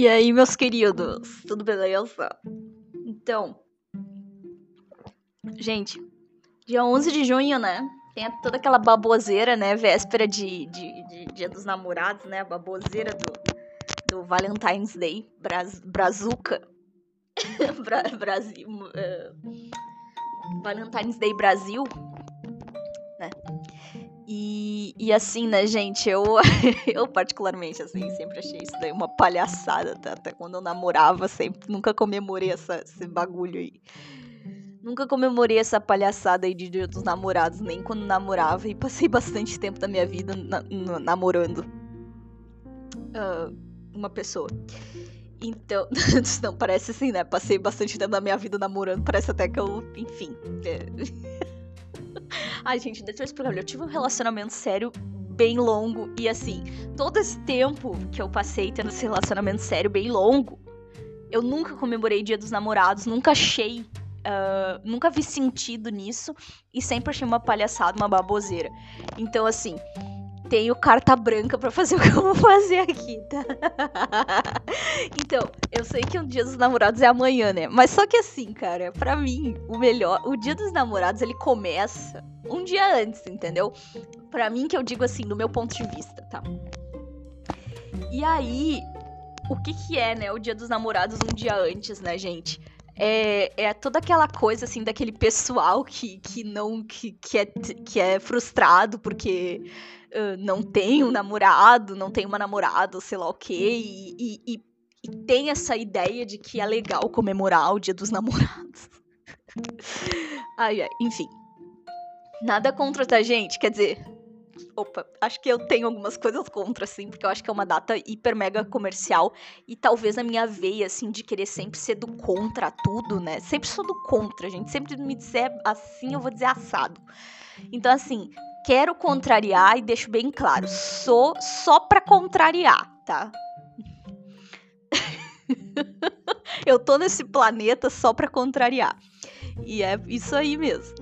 E aí, meus queridos, tudo beleza? Então, gente, dia 11 de junho, né? Tem toda aquela baboseira, né? Véspera de, de, de Dia dos Namorados, né? Baboseira do, do Valentine's Day, Braz, Brazuca. Bra, Brasil. Uh, Valentine's Day Brasil? E, e assim, né, gente, eu, eu particularmente, assim, sempre achei isso daí uma palhaçada, tá? Até quando eu namorava, sempre, nunca comemorei essa, esse bagulho aí. Nunca comemorei essa palhaçada aí de Dia dos Namorados, nem quando namorava, e passei bastante tempo da minha vida na, na, namorando uh, uma pessoa. Então, não, parece assim, né? Passei bastante tempo da minha vida namorando, parece até que eu, enfim. É... Ai, gente, deixa eu explicar. Eu tive um relacionamento sério bem longo. E assim, todo esse tempo que eu passei tendo esse relacionamento sério bem longo, eu nunca comemorei Dia dos Namorados, nunca achei. Uh, nunca vi sentido nisso e sempre achei uma palhaçada, uma baboseira. Então, assim, tenho carta branca para fazer o que eu vou fazer aqui, tá? então, eu sei que o Dia dos Namorados é amanhã, né? Mas só que assim, cara, para mim, o melhor, o Dia dos Namorados ele começa um dia antes, entendeu? Para mim que eu digo assim, do meu ponto de vista, tá? E aí, o que que é, né, o Dia dos Namorados um dia antes, né, gente? É, é, toda aquela coisa assim daquele pessoal que, que não que, que, é, que é frustrado porque uh, não tem um namorado, não tem uma namorada, sei lá o quê, e, e, e, e tem essa ideia de que é legal comemorar o dia dos namorados. ai, ai, enfim. Nada contra, tá, gente? Quer dizer, opa, acho que eu tenho algumas coisas contra, assim, porque eu acho que é uma data hiper mega comercial e talvez a minha veia, assim, de querer sempre ser do contra tudo, né? Sempre sou do contra, gente. Sempre me disser assim, eu vou dizer assado. Então, assim, quero contrariar e deixo bem claro, sou só pra contrariar, tá? eu tô nesse planeta só pra contrariar. E é isso aí mesmo.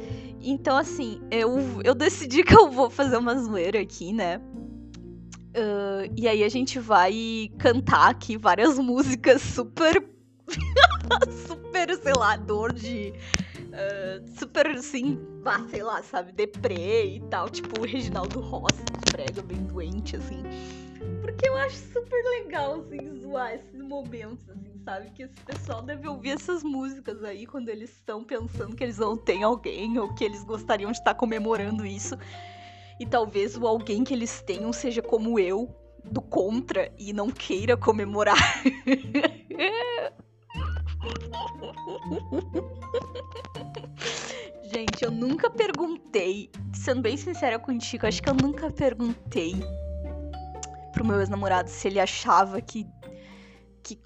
Então, assim, eu, eu decidi que eu vou fazer uma zoeira aqui, né? Uh, e aí a gente vai cantar aqui várias músicas super. super, sei lá, dor de uh, super assim, ah, sei lá, sabe, deprê e tal, tipo o Reginaldo Rossi, prega bem doente, assim. Porque eu acho super legal, assim, zoar esses momentos, assim, sabe? Que esse pessoal deve ouvir essas músicas aí quando eles estão pensando que eles não têm alguém ou que eles gostariam de estar comemorando isso. E talvez o alguém que eles tenham seja como eu, do contra, e não queira comemorar. Gente, eu nunca perguntei, sendo bem sincera contigo, acho que eu nunca perguntei pro meu ex-namorado se ele achava que, que,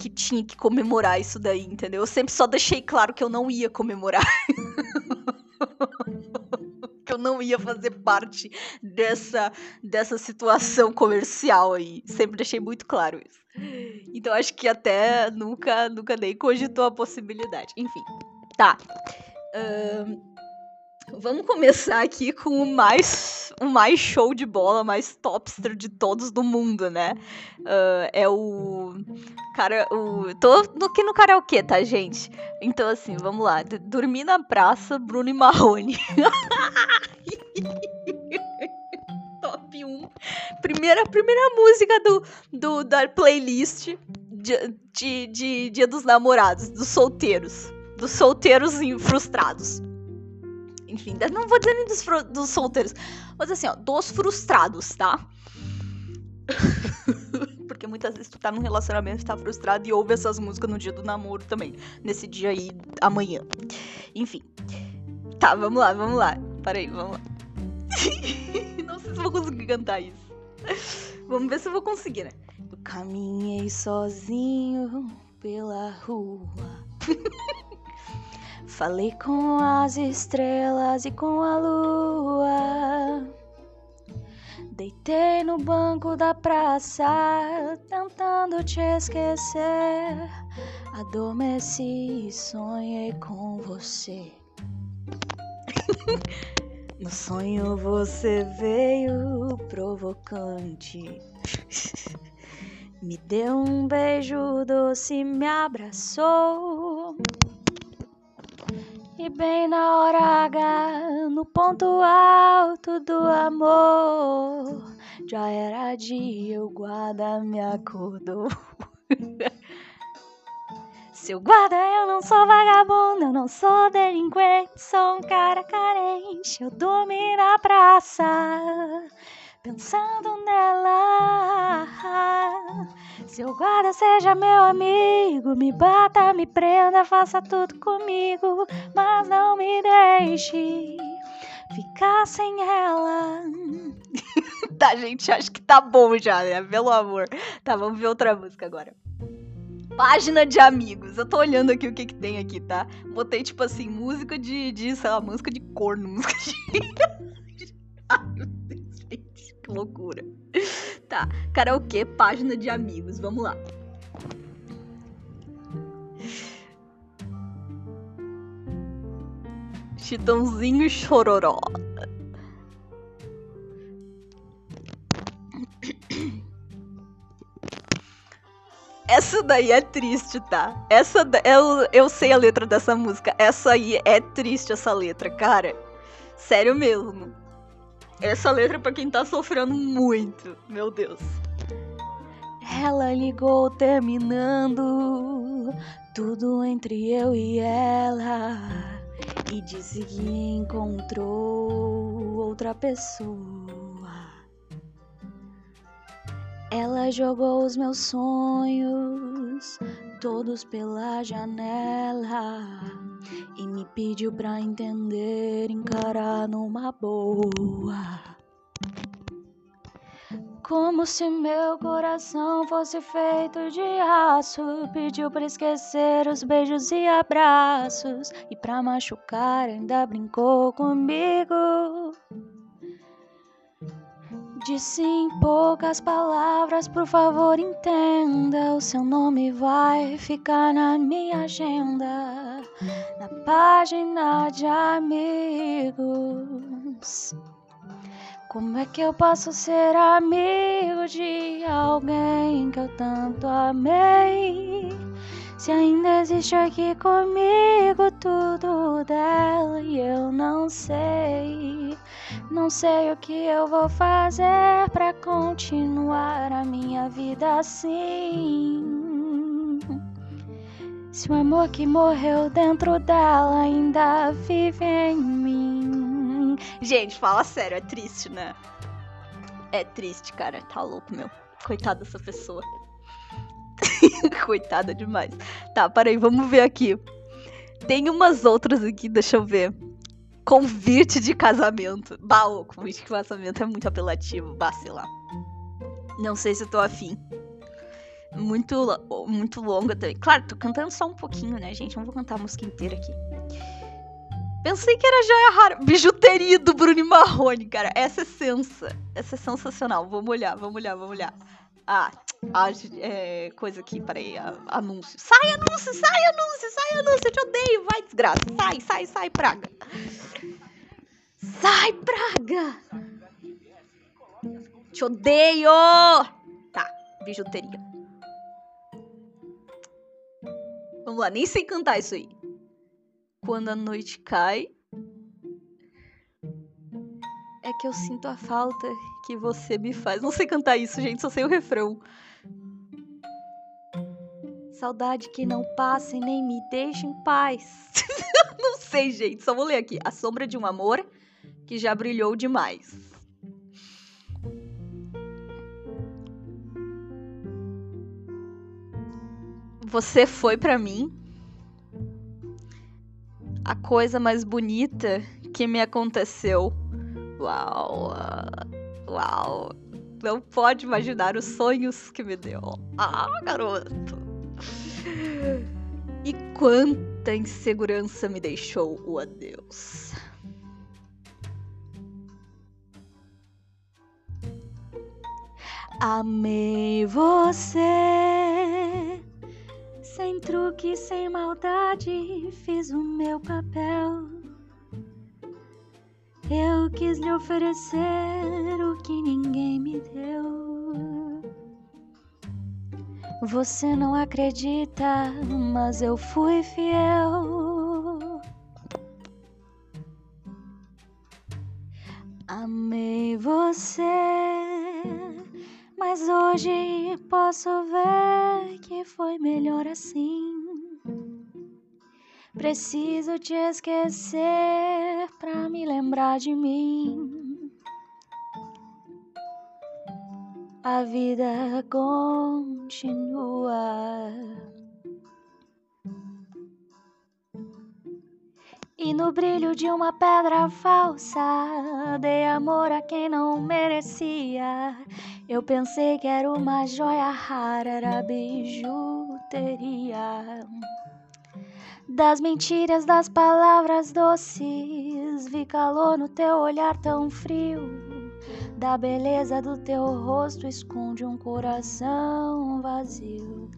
que tinha que comemorar isso daí, entendeu? Eu sempre só deixei claro que eu não ia comemorar. que eu não ia fazer parte dessa, dessa situação comercial aí. Sempre deixei muito claro isso. Então acho que até nunca, nunca nem cogitou a possibilidade. Enfim, tá. Uh, vamos começar aqui com o mais, o mais show de bola, mais topster de todos do mundo, né? Uh, é o cara, o tô no que no karaokê, tá, gente? Então assim, vamos lá. Dormir na praça, Bruno e Marrone. Top 1. Primeira, primeira música do, do, da playlist de, de, de Dia dos Namorados, dos solteiros. Dos solteiros frustrados. Enfim, não vou dizer nem dos, dos solteiros, mas assim, ó, dos frustrados, tá? Porque muitas vezes tu tá num relacionamento, tá frustrado e ouve essas músicas no dia do namoro também. Nesse dia aí, amanhã. Enfim. Tá, vamos lá, vamos lá. Peraí, vamos lá. Não sei se vou conseguir cantar isso. Vamos ver se eu vou conseguir, né? Eu caminhei sozinho pela rua. Falei com as estrelas e com a lua. Deitei no banco da praça, tentando te esquecer. Adormeci e sonhei com você. no sonho você veio provocante. Me deu um beijo doce, me abraçou. Bem na hora H, no ponto alto do amor, já era dia, o guarda me acordou. Seu guarda, eu não sou vagabundo, eu não sou delinquente, sou um cara carente. Eu dormi na praça, pensando nela. Seu guarda seja meu amigo, me bata, me prenda, faça tudo comigo, mas não me deixe ficar sem ela. tá, gente, acho que tá bom já, né? Pelo amor. Tá, vamos ver outra música agora. Página de amigos. Eu tô olhando aqui o que que tem aqui, tá? Botei, tipo assim, música de, de sei lá, música de corno, música de... loucura. Tá, karaokê, página de amigos, vamos lá. Chitãozinho Chororó. Essa daí é triste, tá? Essa eu, eu sei a letra dessa música. Essa aí é triste essa letra, cara. Sério mesmo. Essa letra é pra quem tá sofrendo muito. Meu Deus. Ela ligou terminando tudo entre eu e ela. E disse que encontrou outra pessoa. Ela jogou os meus sonhos todos pela janela e me pediu pra entender, encarar numa boa. Como se meu coração fosse feito de aço. Pediu pra esquecer os beijos e abraços. E pra machucar ainda brincou comigo. Disse em poucas palavras, por favor entenda. O seu nome vai ficar na minha agenda, na página de amigos. Como é que eu posso ser amigo de alguém que eu tanto amei? Se ainda existe aqui comigo tudo dela e eu não sei. Não sei o que eu vou fazer para continuar a minha vida assim. Se o amor que morreu dentro dela ainda vive em mim. Gente, fala sério, é triste, né? É triste, cara. Tá louco, meu. Coitada dessa pessoa. Coitada demais. Tá, peraí, vamos ver aqui. Tem umas outras aqui, deixa eu ver. Convite de casamento. Bah, o convite de casamento é muito apelativo. Bah, sei lá. Não sei se eu tô afim. Muito, muito longa também. Claro, tô cantando só um pouquinho, né, gente? Não vou cantar a música inteira aqui. Pensei que era joia rara. Bijuteria do Bruno Marrone, cara. Essa é sensa. Essa é sensacional. Vamos olhar, vamos olhar, vamos olhar. Ah, a, é, coisa aqui, peraí, anúncio. Sai, anúncio, sai, anúncio, sai, anúncio, eu te odeio, vai, desgraça. Sai, sai, sai, praga. Sai, praga. Te odeio. Tá, bijuteria. Vamos lá, nem sei cantar isso aí. Quando a noite cai, é que eu sinto a falta que você me faz. Não sei cantar isso, gente, só sei o refrão. Saudade que não passa e nem me deixa em paz. não sei, gente. Só vou ler aqui. A sombra de um amor que já brilhou demais. Você foi para mim a coisa mais bonita que me aconteceu. Uau! Uau! Não pode imaginar os sonhos que me deu. Ah, garoto! E quanta insegurança me deixou o adeus. Amei você, sem truque, sem maldade, fiz o meu papel. Eu quis lhe oferecer o que ninguém me deu. Você não acredita, mas eu fui fiel. Amei você, hoje posso ver que foi melhor assim. Preciso te esquecer pra me lembrar de mim. A vida continua. E no brilho de uma pedra falsa, dei amor a quem não merecia. Eu pensei que era uma joia rara, era bijuteria. Das mentiras, das palavras doces, vi calor no teu olhar tão frio. Da beleza do teu rosto esconde um coração vazio.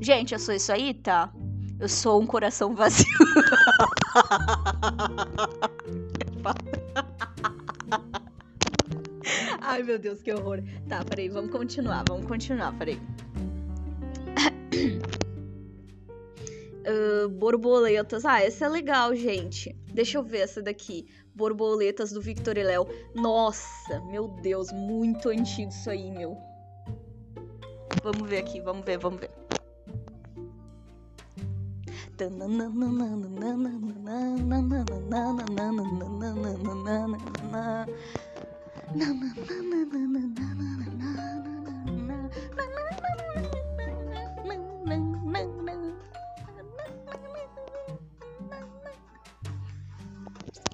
Gente, eu sou isso aí, tá? Eu sou um coração vazio. Ai, meu Deus, que horror. Tá, peraí, vamos continuar, vamos continuar, peraí. Uh, borboletas. Ah, essa é legal, gente. Deixa eu ver essa daqui. Borboletas do Victor e Léo. Nossa, meu Deus, muito antigo isso aí, meu. Vamos ver aqui, vamos ver, vamos ver.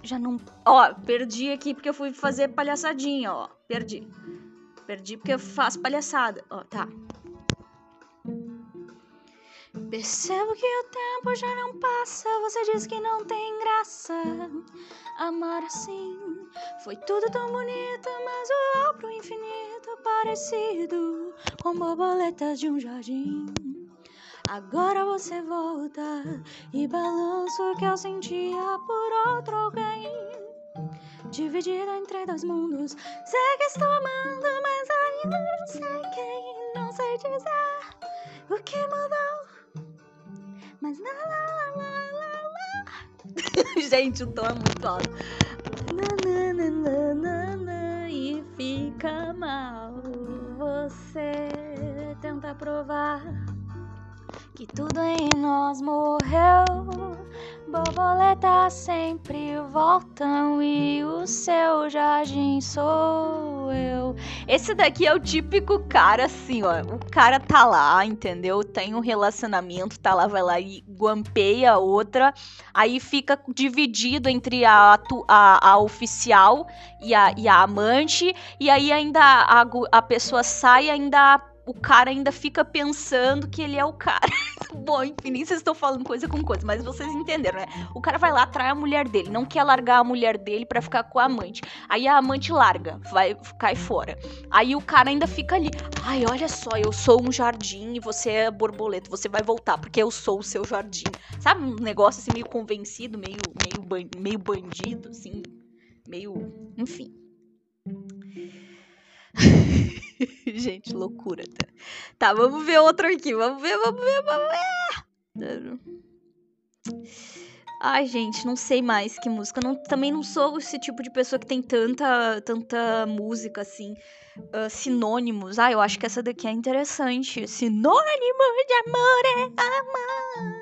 Já não. Ó, perdi aqui porque eu fui fazer palhaçadinha, ó. Perdi. Perdi porque eu faço palhaçada. Ó, tá. Percebo que o tempo já não passa. Você diz que não tem graça. Amar assim foi tudo tão bonito, mas o pro infinito parecido com borboletas de um jardim. Agora você volta e balança o que eu sentia por outro alguém. Dividido entre dois mundos, sei que estou amando, mas ainda não sei quem. Não sei dizer o que mudou, mas lá, lá, lá, lá, lá. Gente, o tom é muito alto. E fica mal. Você tenta provar que tudo em nós morreu. Borboletas sempre voltam e o seu jardim sou eu. Esse daqui é o típico cara assim, ó. O cara tá lá, entendeu? Tem um relacionamento, tá lá, vai lá e guampeia a outra. Aí fica dividido entre a, a, a oficial e a, e a amante. E aí ainda a, a pessoa sai ainda o cara ainda fica pensando que ele é o cara. Bom, enfim, nem vocês estão falando coisa com coisa, mas vocês entenderam, né? O cara vai lá, atrai a mulher dele, não quer largar a mulher dele para ficar com a amante. Aí a amante larga, vai, cai fora. Aí o cara ainda fica ali. Ai, olha só, eu sou um jardim e você é borboleta, você vai voltar porque eu sou o seu jardim. Sabe um negócio assim meio convencido, meio, meio, meio bandido, assim, meio. Enfim. Gente, loucura, tá? Tá, vamos ver outro aqui. Vamos ver, vamos ver, vamos ver. Ai, gente, não sei mais que música. Não, também não sou esse tipo de pessoa que tem tanta, tanta música assim. Uh, sinônimos. Ah, eu acho que essa daqui é interessante. Sinônimo de amor é amar.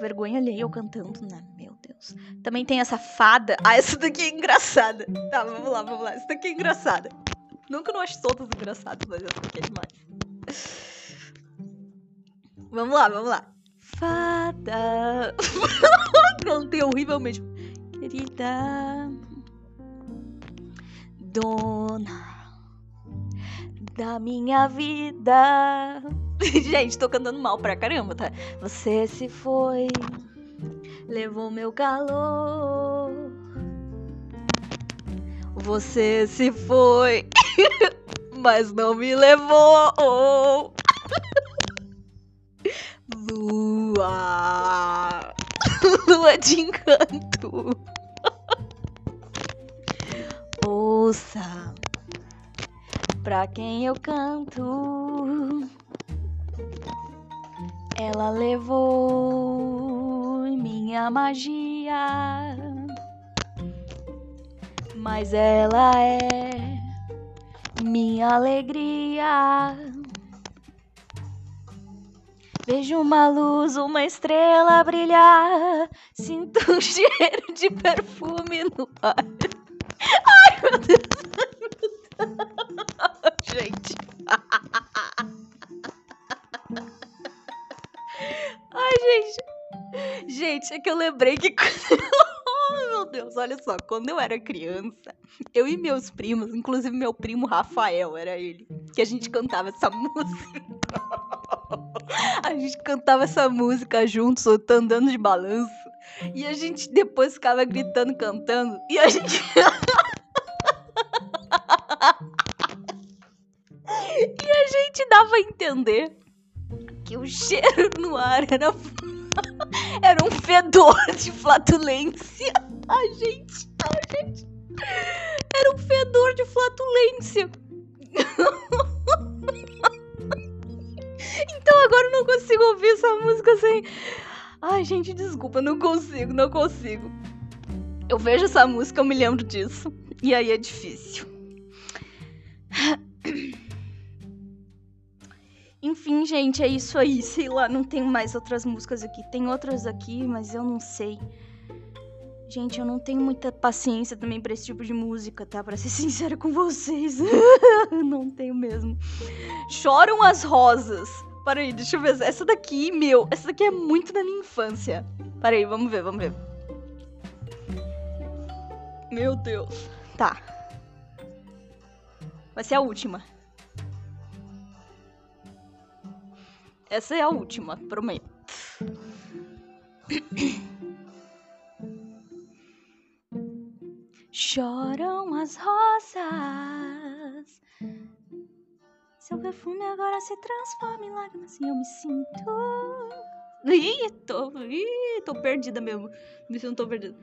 Vergonha alheia eu cantando, né? Também tem essa fada. Ah, essa daqui é engraçada. Tá, vamos lá, vamos lá. Essa daqui é engraçada. Nunca não acho todas engraçadas, mas essa daqui é demais. Vamos lá, vamos lá. Fada. Cantei horrivelmente. Querida. Dona da minha vida. Gente, tô cantando mal pra caramba, tá? Você se foi levou meu calor. Você se foi, mas não me levou. Lua, lua de encanto. Ouça pra quem eu canto. Ela levou minha magia, mas ela é minha alegria. Vejo uma luz, uma estrela brilhar. Sinto um cheiro de perfume no ar. Ai, meu Deus. Gente. Ai, gente. Gente, é que eu lembrei que. oh, meu Deus, olha só. Quando eu era criança, eu e meus primos, inclusive meu primo Rafael, era ele, que a gente cantava essa música. A gente cantava essa música juntos, andando de balanço. E a gente depois ficava gritando, cantando. E a gente. e a gente dava a entender o cheiro no ar era. era um fedor de flatulência. A gente. A gente. Era um fedor de flatulência. Então agora eu não consigo ouvir essa música sem. Ai, gente, desculpa, não consigo, não consigo. Eu vejo essa música, eu me lembro disso. E aí é difícil. Enfim, gente, é isso aí. Sei lá, não tem mais outras músicas aqui. Tem outras aqui, mas eu não sei. Gente, eu não tenho muita paciência também pra esse tipo de música, tá? Pra ser sincera com vocês. não tenho mesmo. Choram as rosas. Para aí, deixa eu ver. Essa daqui, meu, essa daqui é muito da minha infância. Para aí, vamos ver, vamos ver. Meu Deus. Tá. Vai ser a última. Essa é a última, prometo. Choram as rosas. Seu perfume agora se transforma em lágrimas e eu me sinto. Ih, tô, ih, tô perdida mesmo. Me sinto perdida.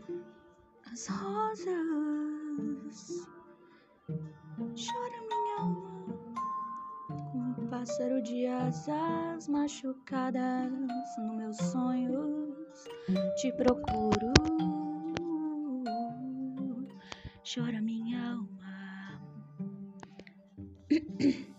As rosas. Chora minha alma. Pássaro de asas machucadas nos meus sonhos. Te procuro chora minha alma.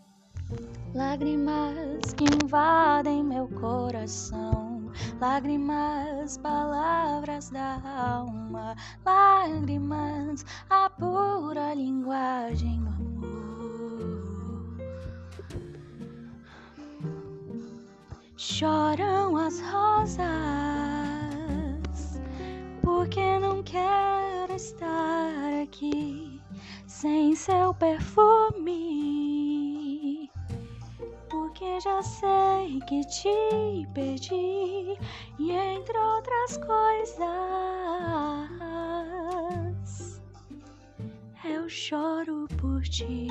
Lágrimas que invadem meu coração, lágrimas, palavras da alma, lágrimas, a pura linguagem do amor. Choram as rosas, porque não quero estar aqui sem seu perfume. Porque já sei que te perdi, e entre outras coisas, eu choro por ti.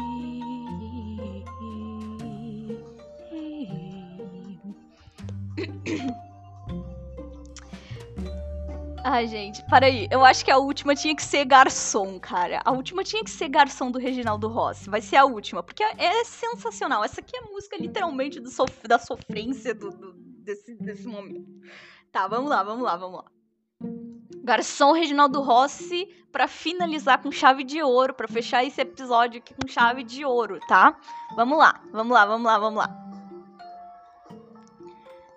Ai, gente, para aí. Eu acho que a última tinha que ser garçom, cara. A última tinha que ser garçom do Reginaldo Rossi. Vai ser a última, porque é sensacional. Essa aqui é música literalmente sof da sofrência do, do, desse, desse momento. Tá, vamos lá, vamos lá, vamos lá. Garçom Reginaldo Rossi para finalizar com chave de ouro, para fechar esse episódio aqui com chave de ouro, tá? Vamos lá, vamos lá, vamos lá, vamos lá.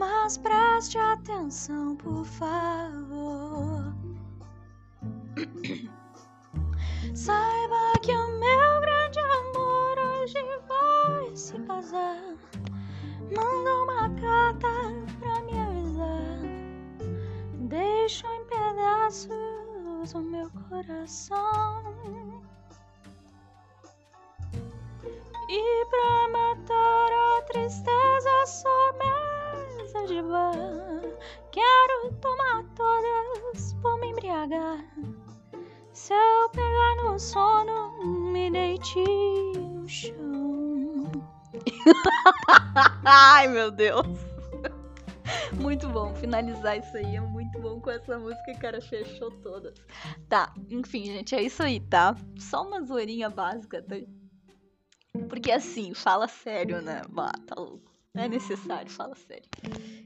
Mas preste atenção, por favor. Saiba que o meu grande amor hoje vai se casar. Manda uma carta pra me avisar. Deixa em pedaços o meu coração. E pra matar a tristeza sob bar Quero tomar todas, vou me embriagar Se eu pegar no sono, me deite no chão Ai meu Deus muito bom, finalizar isso aí é muito bom com essa música, cara, fechou todas. Tá, enfim, gente, é isso aí, tá? Só uma zoeirinha básica, tá? Porque assim, fala sério, né? Bah, tá louco. É necessário, fala sério.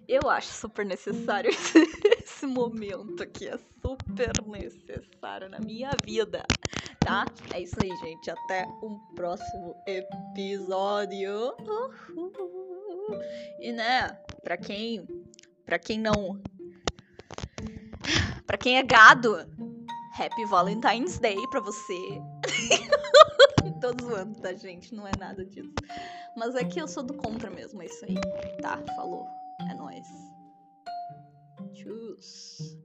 Eu acho super necessário esse, esse momento aqui. É super necessário na minha vida. Tá? É isso aí, gente. Até um próximo episódio. Uhul. E né, pra quem. Pra quem não. Pra quem é gado, Happy Valentine's Day pra você. Tô zoando, tá, gente? Não é nada disso. Mas é que eu sou do contra mesmo, é isso aí. Tá, falou. É nóis. Tchus.